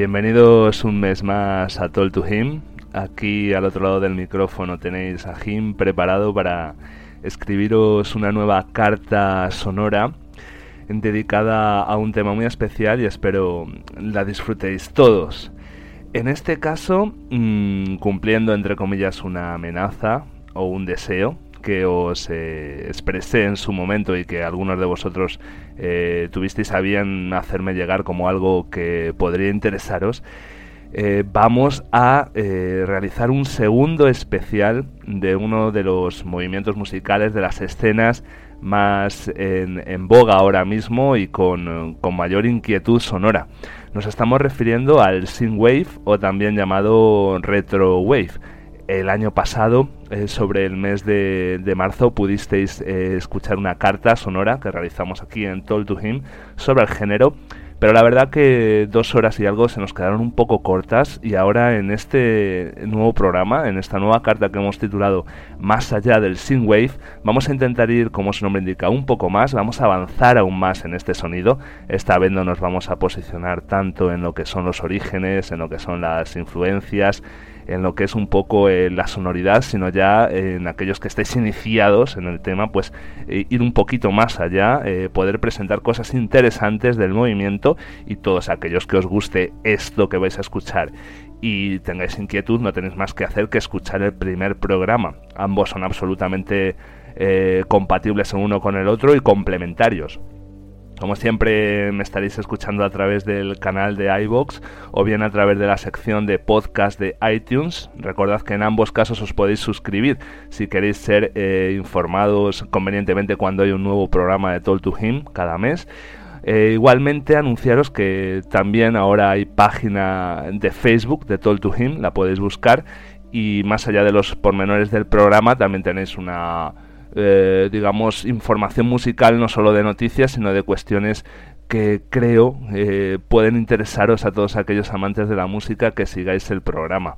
Bienvenidos un mes más a Talk to Him. Aquí al otro lado del micrófono tenéis a Jim preparado para escribiros una nueva carta sonora dedicada a un tema muy especial y espero la disfrutéis todos. En este caso, mm, cumpliendo entre comillas una amenaza o un deseo que os eh, expresé en su momento y que algunos de vosotros eh, tuvisteis a hacerme llegar como algo que podría interesaros, eh, vamos a realizar un segundo especial de uno de los movimientos musicales de las escenas más en, boga ahora mismo y con, con, mayor inquietud sonora. Nos estamos refiriendo al synthwave o también llamado retro wave el año pasado, eh, sobre el mes de, marzo, pudisteis eh, escuchar una carta sonora que realizamos aquí en Told to Him sobre el género. Pero la verdad que dos horas y algo se nos quedaron un poco cortas y ahora en este nuevo programa, en esta nueva carta que hemos titulado Más allá del Synthwave, vamos a intentar ir, como su nombre indica, un poco más, vamos a avanzar aún más en este sonido. Esta vez no nos vamos a posicionar tanto en lo que son los orígenes, en lo que son las influencias, en lo que es un poco eh, la sonoridad, sino ya en aquellos que estéis iniciados en el tema, pues eh, ir un poquito más allá, eh, poder presentar cosas interesantes del movimiento y todos aquellos que os guste esto que vais a escuchar y tengáis inquietud, no tenéis más que hacer que escuchar el primer programa. Ambos son absolutamente compatibles el uno con el otro y complementarios. Como siempre me estaréis escuchando a través del canal de iBox o bien a través de la sección de podcast de iTunes. Recordad que en ambos casos os podéis suscribir si queréis ser eh, informados convenientemente cuando hay un nuevo programa de Talk to Him cada mes. Eh, igualmente anunciaros que también ahora hay página de Facebook de Talk to Him, la podéis buscar y más allá de los pormenores del programa también tenéis una eh, digamos, información musical no solo de noticias, sino de cuestiones que creo eh, pueden interesaros a todos aquellos amantes de la música que sigáis el programa.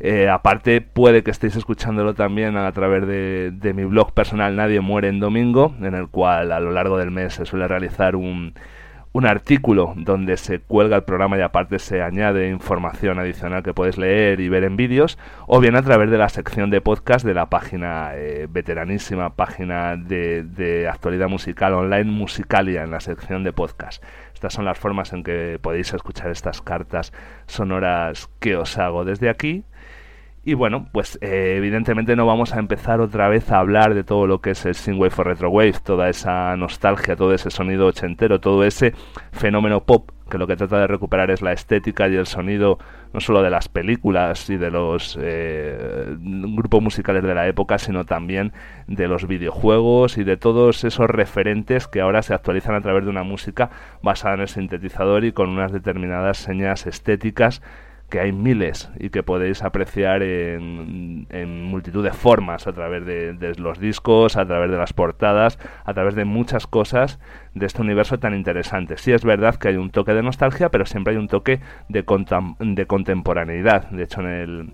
Eh, aparte, puede que estéis escuchándolo también a través de, de, mi blog personal Nadie muere en domingo, en el cual a lo largo del mes se suele realizar un, un artículo donde se cuelga el programa y aparte se añade información adicional que puedes leer y ver en vídeos, o bien a través de la sección de podcast de la página eh, veteranísima, página de, actualidad musical online Musicalia en la sección de podcast. Estas son las formas en que podéis escuchar estas cartas sonoras que os hago desde aquí y bueno, pues eh, evidentemente no vamos a empezar otra vez a hablar de todo lo que es el synthwave o retrowave, toda esa nostalgia, todo ese sonido ochentero, todo ese fenómeno pop que lo que trata de recuperar es la estética y el sonido no solo de las películas y de los eh, grupos musicales de la época, sino también de los videojuegos y de todos esos referentes que ahora se actualizan a través de una música basada en el sintetizador y con unas determinadas señas estéticas que hay miles y que podéis apreciar en, multitud de formas a través de, los discos, a través de las portadas, a través de muchas cosas de este universo tan interesante. Sí es verdad que hay un toque de nostalgia, pero siempre hay un toque de, de contemporaneidad. De hecho, en el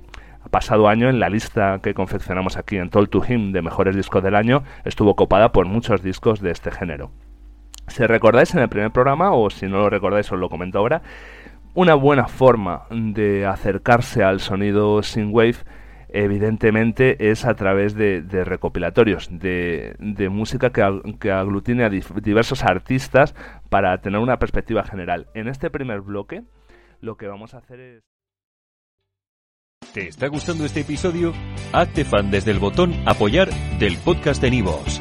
pasado año, en la lista que confeccionamos aquí en Toll to Him de mejores discos del año, estuvo copada por muchos discos de este género. Si recordáis en el primer programa, o si no lo recordáis os lo comento ahora, una buena forma de acercarse al sonido synthwave evidentemente es a través de, recopilatorios, de, música que, que, aglutine a diversos artistas para tener una perspectiva general. En este primer bloque lo que vamos a hacer es... ¿Te está gustando este episodio? Hazte fan desde el botón apoyar del podcast de Nivos.